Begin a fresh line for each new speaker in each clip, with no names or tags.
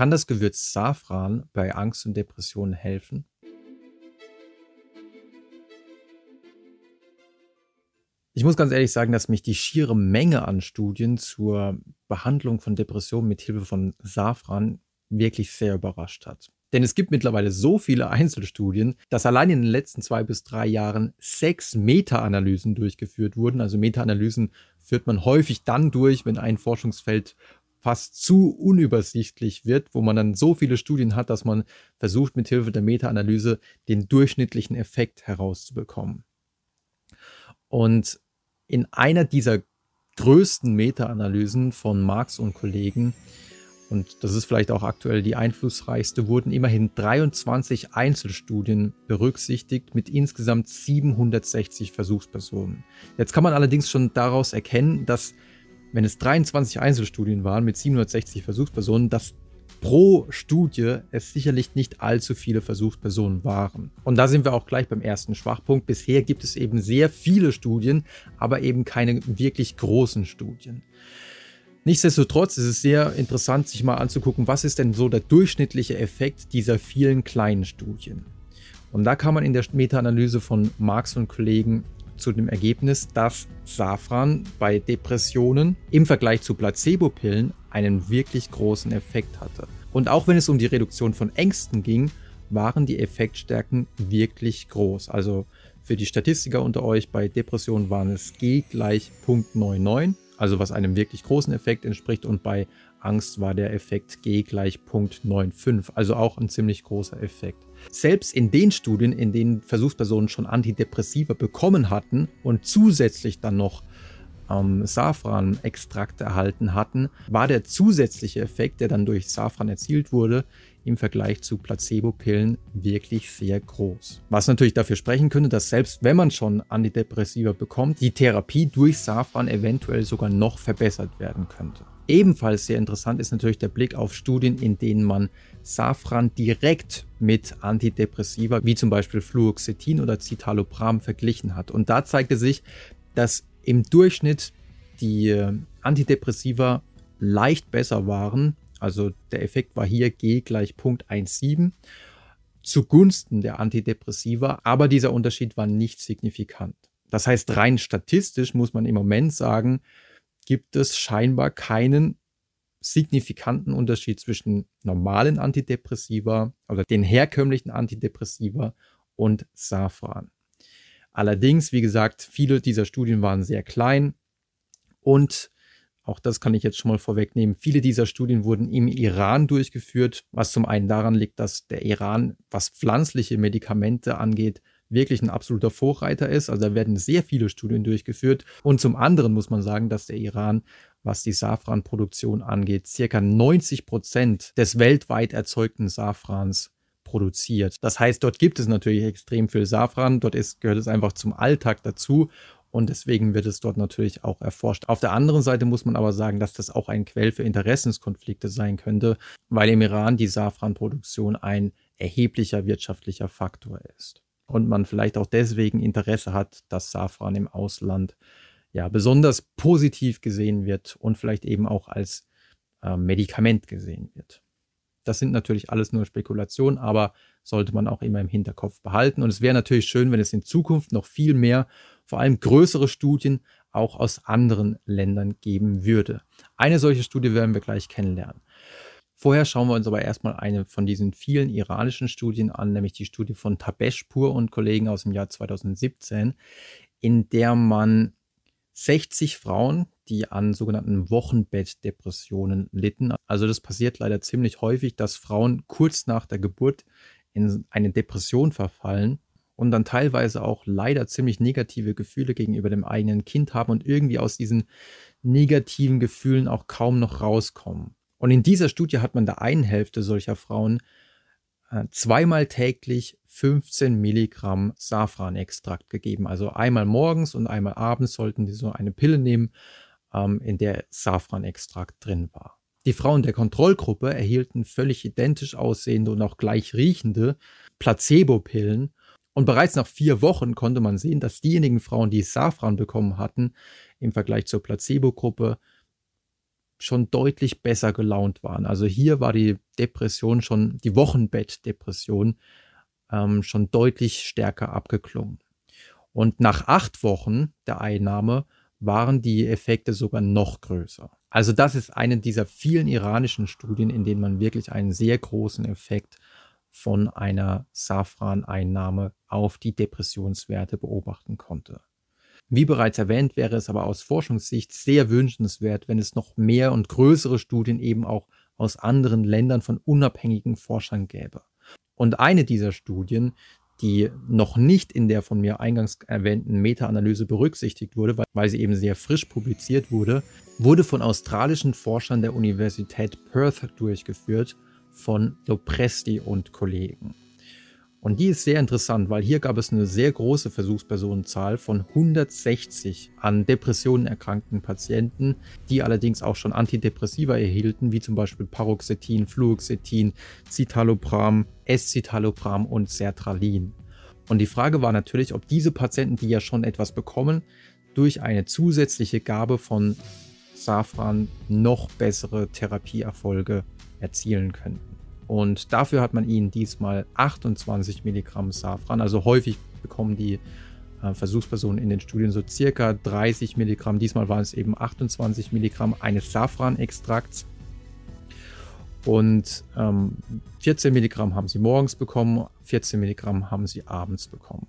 Kann das Gewürz Safran bei Angst und Depressionen helfen? Ich muss ganz ehrlich sagen, dass mich die schiere Menge an Studien zur Behandlung von Depressionen mit Hilfe von Safran wirklich sehr überrascht hat. Denn es gibt mittlerweile so viele Einzelstudien, dass allein in den letzten zwei bis drei Jahren sechs Meta-Analysen durchgeführt wurden. Also Meta-Analysen führt man häufig dann durch, wenn ein Forschungsfeld fast zu unübersichtlich wird, wo man dann so viele Studien hat, dass man versucht, mit Hilfe der Meta-Analyse den durchschnittlichen Effekt herauszubekommen. Und in einer dieser größten Meta-Analysen von Marx und Kollegen und das ist vielleicht auch aktuell die einflussreichste, wurden immerhin 23 Einzelstudien berücksichtigt mit insgesamt 760 Versuchspersonen. Jetzt kann man allerdings schon daraus erkennen, dass wenn es 23 Einzelstudien waren mit 760 Versuchspersonen, dass pro Studie es sicherlich nicht allzu viele Versuchspersonen waren. Und da sind wir auch gleich beim ersten Schwachpunkt. Bisher gibt es eben sehr viele Studien, aber eben keine wirklich großen Studien. Nichtsdestotrotz ist es sehr interessant, sich mal anzugucken, was ist denn so der durchschnittliche Effekt dieser vielen kleinen Studien. Und da kam man in der Meta-Analyse von Marx und Kollegen zu dem Ergebnis, dass Safran bei Depressionen im Vergleich zu Placebo-Pillen einen wirklich großen Effekt hatte. Und auch wenn es um die Reduktion von Ängsten ging, waren die Effektstärken wirklich groß. Also für die Statistiker unter euch bei Depressionen waren es G gleich 0.99 also was einem wirklich großen Effekt entspricht. Und bei Angst war der Effekt G gleich 0.95, also auch ein ziemlich großer Effekt. Selbst in den Studien, in denen Versuchspersonen schon Antidepressiva bekommen hatten und zusätzlich dann noch ähm, Safran-Extrakt erhalten hatten, war der zusätzliche Effekt, der dann durch Safran erzielt wurde, im Vergleich zu Placebo-Pillen wirklich sehr groß. Was natürlich dafür sprechen könnte, dass selbst wenn man schon Antidepressiva bekommt, die Therapie durch Safran eventuell sogar noch verbessert werden könnte. Ebenfalls sehr interessant ist natürlich der Blick auf Studien, in denen man Safran direkt mit Antidepressiva wie zum Beispiel Fluoxetin oder Citalopram verglichen hat. Und da zeigte sich, dass im Durchschnitt die äh, Antidepressiva leicht besser waren also der Effekt war hier G gleich 0.17 zugunsten der Antidepressiva, aber dieser Unterschied war nicht signifikant. Das heißt, rein statistisch muss man im Moment sagen, gibt es scheinbar keinen signifikanten Unterschied zwischen normalen Antidepressiva oder den herkömmlichen Antidepressiva und Safran. Allerdings, wie gesagt, viele dieser Studien waren sehr klein und auch das kann ich jetzt schon mal vorwegnehmen. Viele dieser Studien wurden im Iran durchgeführt, was zum einen daran liegt, dass der Iran, was pflanzliche Medikamente angeht, wirklich ein absoluter Vorreiter ist. Also da werden sehr viele Studien durchgeführt. Und zum anderen muss man sagen, dass der Iran, was die Safranproduktion angeht, circa 90 Prozent des weltweit erzeugten Safrans produziert. Das heißt, dort gibt es natürlich extrem viel Safran. Dort ist, gehört es einfach zum Alltag dazu. Und deswegen wird es dort natürlich auch erforscht. Auf der anderen Seite muss man aber sagen, dass das auch ein Quell für Interessenskonflikte sein könnte, weil im Iran die Safranproduktion ein erheblicher wirtschaftlicher Faktor ist. Und man vielleicht auch deswegen Interesse hat, dass Safran im Ausland ja besonders positiv gesehen wird und vielleicht eben auch als äh, Medikament gesehen wird. Das sind natürlich alles nur Spekulationen, aber sollte man auch immer im Hinterkopf behalten. Und es wäre natürlich schön, wenn es in Zukunft noch viel mehr vor allem größere Studien auch aus anderen Ländern geben würde. Eine solche Studie werden wir gleich kennenlernen. Vorher schauen wir uns aber erstmal eine von diesen vielen iranischen Studien an, nämlich die Studie von Tabeshpur und Kollegen aus dem Jahr 2017, in der man 60 Frauen, die an sogenannten Wochenbettdepressionen litten. Also das passiert leider ziemlich häufig, dass Frauen kurz nach der Geburt in eine Depression verfallen und dann teilweise auch leider ziemlich negative Gefühle gegenüber dem eigenen Kind haben und irgendwie aus diesen negativen Gefühlen auch kaum noch rauskommen. Und in dieser Studie hat man der einen Hälfte solcher Frauen äh, zweimal täglich 15 Milligramm Safranextrakt gegeben. Also einmal morgens und einmal abends sollten die so eine Pille nehmen, ähm, in der Safranextrakt drin war. Die Frauen der Kontrollgruppe erhielten völlig identisch aussehende und auch gleich riechende Placebo-Pillen und bereits nach vier Wochen konnte man sehen, dass diejenigen Frauen, die Safran bekommen hatten, im Vergleich zur Placebo-Gruppe schon deutlich besser gelaunt waren. Also hier war die Depression schon, die Wochenbettdepression ähm, schon deutlich stärker abgeklungen. Und nach acht Wochen der Einnahme waren die Effekte sogar noch größer. Also das ist eine dieser vielen iranischen Studien, in denen man wirklich einen sehr großen Effekt von einer Safran-Einnahme auf die Depressionswerte beobachten konnte. Wie bereits erwähnt, wäre es aber aus Forschungssicht sehr wünschenswert, wenn es noch mehr und größere Studien eben auch aus anderen Ländern von unabhängigen Forschern gäbe. Und eine dieser Studien, die noch nicht in der von mir eingangs erwähnten Meta-Analyse berücksichtigt wurde, weil sie eben sehr frisch publiziert wurde, wurde von australischen Forschern der Universität Perth durchgeführt, von Lopresti und Kollegen. Und die ist sehr interessant, weil hier gab es eine sehr große Versuchspersonenzahl von 160 an Depressionen erkrankten Patienten, die allerdings auch schon Antidepressiva erhielten, wie zum Beispiel Paroxetin, Fluoxetin, Citalopram, Escitalopram und Sertralin. Und die Frage war natürlich, ob diese Patienten, die ja schon etwas bekommen, durch eine zusätzliche Gabe von Safran noch bessere Therapieerfolge erzielen könnten. Und dafür hat man ihnen diesmal 28 Milligramm Safran. Also häufig bekommen die äh, Versuchspersonen in den Studien so circa 30 Milligramm. Diesmal waren es eben 28 Milligramm eines Safran-Extrakts. Und ähm, 14 Milligramm haben sie morgens bekommen, 14 Milligramm haben sie abends bekommen.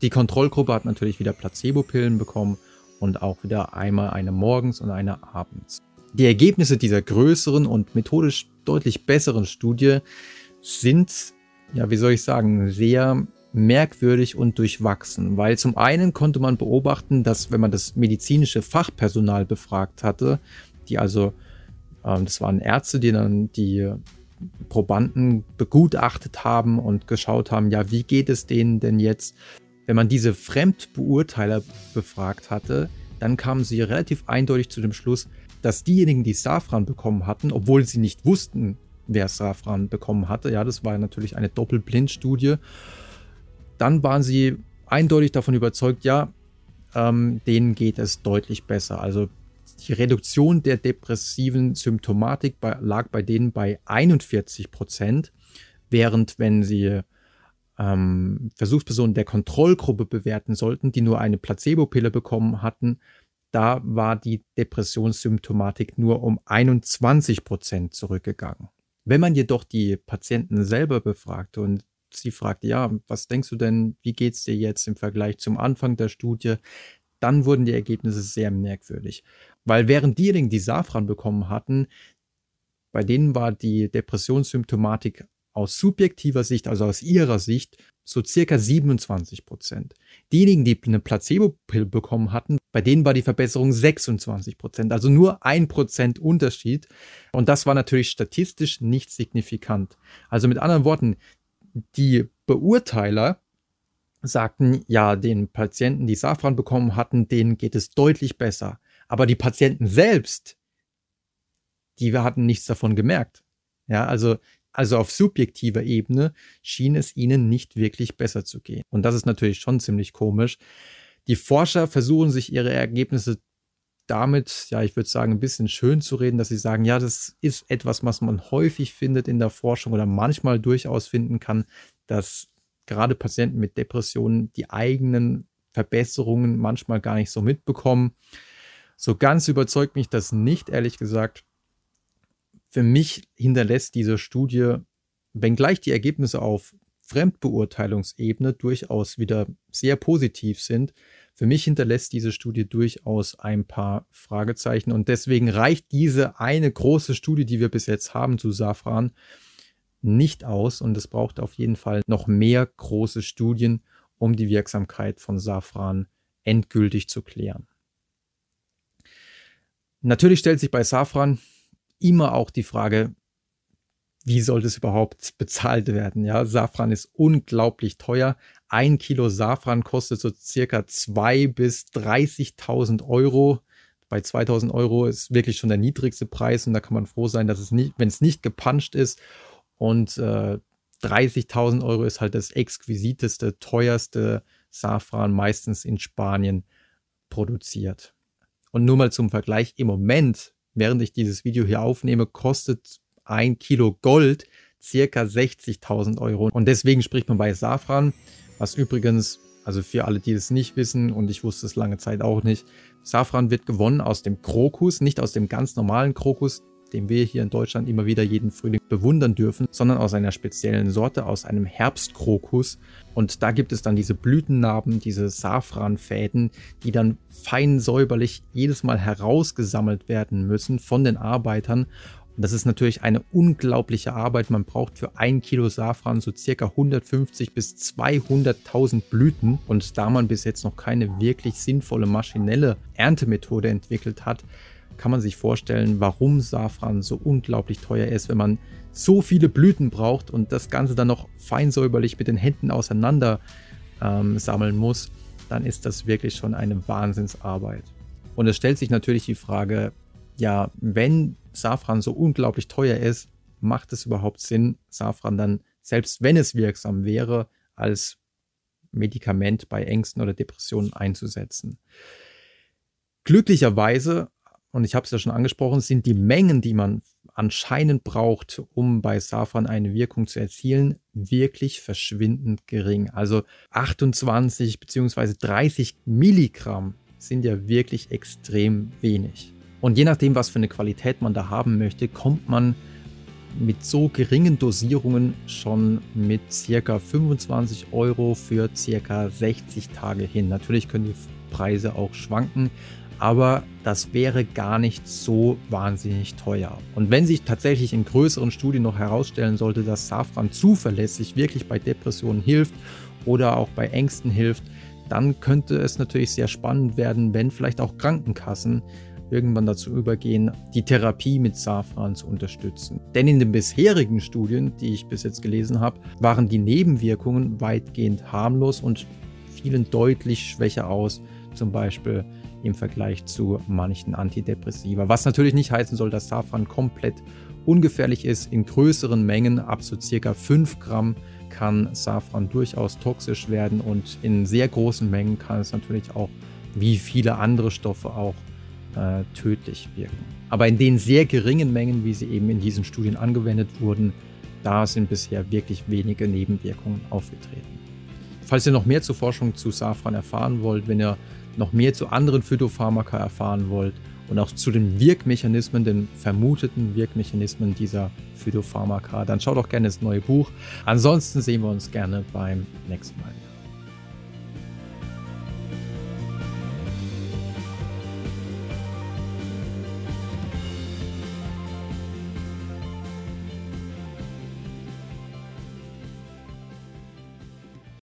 Die Kontrollgruppe hat natürlich wieder Placebo-Pillen bekommen und auch wieder einmal eine morgens und eine abends. Die Ergebnisse dieser größeren und methodisch deutlich besseren Studie sind, ja, wie soll ich sagen, sehr merkwürdig und durchwachsen, weil zum einen konnte man beobachten, dass wenn man das medizinische Fachpersonal befragt hatte, die also, ähm, das waren Ärzte, die dann die Probanden begutachtet haben und geschaut haben, ja, wie geht es denen denn jetzt, wenn man diese Fremdbeurteiler befragt hatte, dann kamen sie relativ eindeutig zu dem Schluss, dass diejenigen, die Safran bekommen hatten, obwohl sie nicht wussten, wer Safran bekommen hatte, ja, das war natürlich eine Doppelblindstudie, dann waren sie eindeutig davon überzeugt, ja, ähm, denen geht es deutlich besser. Also die Reduktion der depressiven Symptomatik bei, lag bei denen bei 41 Prozent, während wenn sie ähm, Versuchspersonen der Kontrollgruppe bewerten sollten, die nur eine Placebo-Pille bekommen hatten, da war die Depressionssymptomatik nur um 21 Prozent zurückgegangen. Wenn man jedoch die Patienten selber befragte und sie fragte, ja, was denkst du denn, wie geht es dir jetzt im Vergleich zum Anfang der Studie, dann wurden die Ergebnisse sehr merkwürdig. Weil während diejenigen, die Safran bekommen hatten, bei denen war die Depressionssymptomatik aus subjektiver Sicht, also aus ihrer Sicht, so circa 27 Prozent. Diejenigen, die eine Placebo-Pill bekommen hatten, bei denen war die Verbesserung 26 Prozent, also nur ein Prozent Unterschied. Und das war natürlich statistisch nicht signifikant. Also mit anderen Worten, die Beurteiler sagten, ja, den Patienten, die Safran bekommen hatten, denen geht es deutlich besser. Aber die Patienten selbst, die hatten nichts davon gemerkt. Ja, also also auf subjektiver Ebene schien es ihnen nicht wirklich besser zu gehen. Und das ist natürlich schon ziemlich komisch. Die Forscher versuchen sich ihre Ergebnisse damit, ja, ich würde sagen, ein bisschen schön zu reden, dass sie sagen, ja, das ist etwas, was man häufig findet in der Forschung oder manchmal durchaus finden kann, dass gerade Patienten mit Depressionen die eigenen Verbesserungen manchmal gar nicht so mitbekommen. So ganz überzeugt mich das nicht, ehrlich gesagt für mich hinterlässt diese Studie, wenngleich die Ergebnisse auf Fremdbeurteilungsebene durchaus wieder sehr positiv sind, für mich hinterlässt diese Studie durchaus ein paar Fragezeichen und deswegen reicht diese eine große Studie, die wir bis jetzt haben zu Safran, nicht aus und es braucht auf jeden Fall noch mehr große Studien, um die Wirksamkeit von Safran endgültig zu klären. Natürlich stellt sich bei Safran immer auch die Frage, wie soll das überhaupt bezahlt werden? Ja, Safran ist unglaublich teuer. Ein Kilo Safran kostet so circa 2.000 bis 30.000 Euro. Bei 2.000 Euro ist wirklich schon der niedrigste Preis und da kann man froh sein, dass es nicht, wenn es nicht gepuncht ist und äh, 30.000 Euro ist halt das exquisiteste, teuerste Safran, meistens in Spanien produziert. Und nur mal zum Vergleich, im Moment während ich dieses Video hier aufnehme, kostet ein Kilo Gold circa 60.000 Euro. Und deswegen spricht man bei Safran, was übrigens, also für alle, die es nicht wissen, und ich wusste es lange Zeit auch nicht, Safran wird gewonnen aus dem Krokus, nicht aus dem ganz normalen Krokus, den wir hier in Deutschland immer wieder jeden Frühling bewundern dürfen, sondern aus einer speziellen Sorte, aus einem Herbstkrokus. Und da gibt es dann diese Blütennarben, diese Safranfäden, die dann fein säuberlich jedes Mal herausgesammelt werden müssen von den Arbeitern. Und das ist natürlich eine unglaubliche Arbeit. Man braucht für ein Kilo Safran so circa 150 bis 200.000 Blüten. Und da man bis jetzt noch keine wirklich sinnvolle maschinelle Erntemethode entwickelt hat, kann man sich vorstellen, warum Safran so unglaublich teuer ist, wenn man so viele Blüten braucht und das Ganze dann noch feinsäuberlich mit den Händen auseinander ähm, sammeln muss, dann ist das wirklich schon eine Wahnsinnsarbeit. Und es stellt sich natürlich die Frage, ja, wenn Safran so unglaublich teuer ist, macht es überhaupt Sinn, Safran dann, selbst wenn es wirksam wäre, als Medikament bei Ängsten oder Depressionen einzusetzen? Glücklicherweise und ich habe es ja schon angesprochen, sind die Mengen, die man anscheinend braucht, um bei Safran eine Wirkung zu erzielen, wirklich verschwindend gering. Also 28 bzw. 30 Milligramm sind ja wirklich extrem wenig. Und je nachdem, was für eine Qualität man da haben möchte, kommt man mit so geringen Dosierungen schon mit circa 25 Euro für circa 60 Tage hin. Natürlich können die Preise auch schwanken, aber das wäre gar nicht so wahnsinnig teuer. Und wenn sich tatsächlich in größeren Studien noch herausstellen sollte, dass Safran zuverlässig wirklich bei Depressionen hilft oder auch bei Ängsten hilft, dann könnte es natürlich sehr spannend werden, wenn vielleicht auch Krankenkassen irgendwann dazu übergehen, die Therapie mit Safran zu unterstützen. Denn in den bisherigen Studien, die ich bis jetzt gelesen habe, waren die Nebenwirkungen weitgehend harmlos und fielen deutlich schwächer aus, zum Beispiel im Vergleich zu manchen Antidepressiva. Was natürlich nicht heißen soll, dass Safran komplett ungefährlich ist. In größeren Mengen, ab so circa 5 Gramm, kann Safran durchaus toxisch werden und in sehr großen Mengen kann es natürlich auch, wie viele andere Stoffe auch, äh, tödlich wirken. Aber in den sehr geringen Mengen, wie sie eben in diesen Studien angewendet wurden, da sind bisher wirklich wenige Nebenwirkungen aufgetreten. Falls ihr noch mehr zur Forschung zu Safran erfahren wollt, wenn ihr noch mehr zu anderen Phytopharmaka erfahren wollt und auch zu den Wirkmechanismen, den vermuteten Wirkmechanismen dieser Phytopharmaka, dann schaut auch gerne das neue Buch. Ansonsten sehen wir uns gerne beim nächsten Mal.